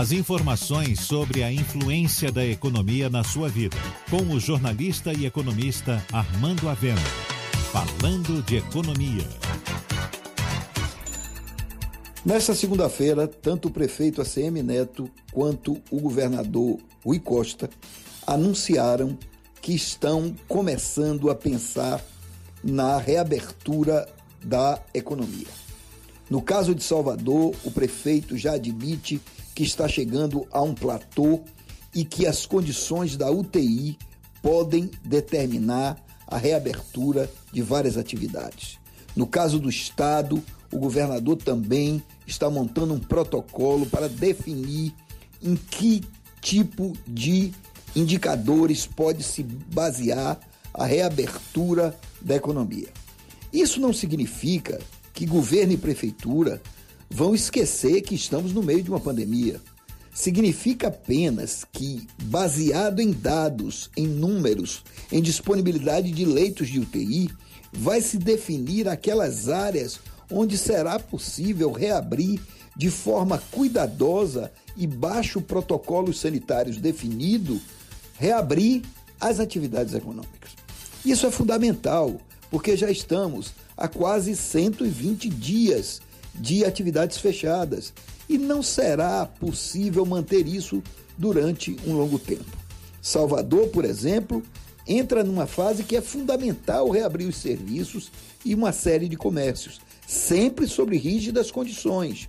As informações sobre a influência da economia na sua vida. Com o jornalista e economista Armando Avena. Falando de economia. Nesta segunda-feira, tanto o prefeito ACM Neto quanto o governador Rui Costa anunciaram que estão começando a pensar na reabertura da economia. No caso de Salvador, o prefeito já admite que está chegando a um platô e que as condições da UTI podem determinar a reabertura de várias atividades. No caso do Estado, o governador também está montando um protocolo para definir em que tipo de indicadores pode se basear a reabertura da economia. Isso não significa que governo e prefeitura vão esquecer que estamos no meio de uma pandemia. Significa apenas que, baseado em dados, em números, em disponibilidade de leitos de UTI, vai se definir aquelas áreas onde será possível reabrir de forma cuidadosa e baixo protocolos sanitários definido, reabrir as atividades econômicas. Isso é fundamental, porque já estamos há quase 120 dias de atividades fechadas e não será possível manter isso durante um longo tempo. Salvador, por exemplo, entra numa fase que é fundamental reabrir os serviços e uma série de comércios, sempre sob rígidas condições.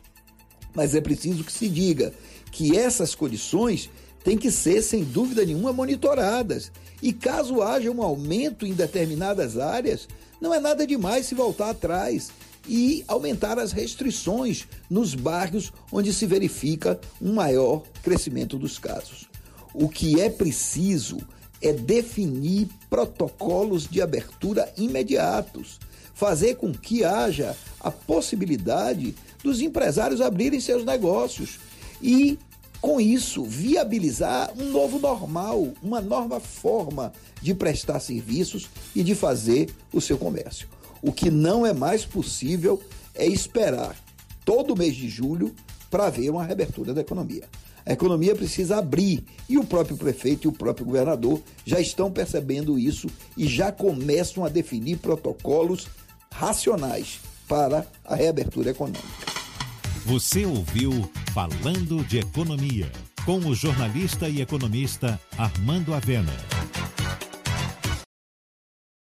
Mas é preciso que se diga que essas condições têm que ser, sem dúvida nenhuma, monitoradas. E caso haja um aumento em determinadas áreas, não é nada demais se voltar atrás e aumentar as restrições nos bairros onde se verifica um maior crescimento dos casos. O que é preciso é definir protocolos de abertura imediatos, fazer com que haja a possibilidade dos empresários abrirem seus negócios e, com isso, viabilizar um novo normal, uma nova forma de prestar serviços e de fazer o seu comércio. O que não é mais possível é esperar todo mês de julho para ver uma reabertura da economia. A economia precisa abrir e o próprio prefeito e o próprio governador já estão percebendo isso e já começam a definir protocolos racionais para a reabertura econômica. Você ouviu Falando de Economia com o jornalista e economista Armando Avena.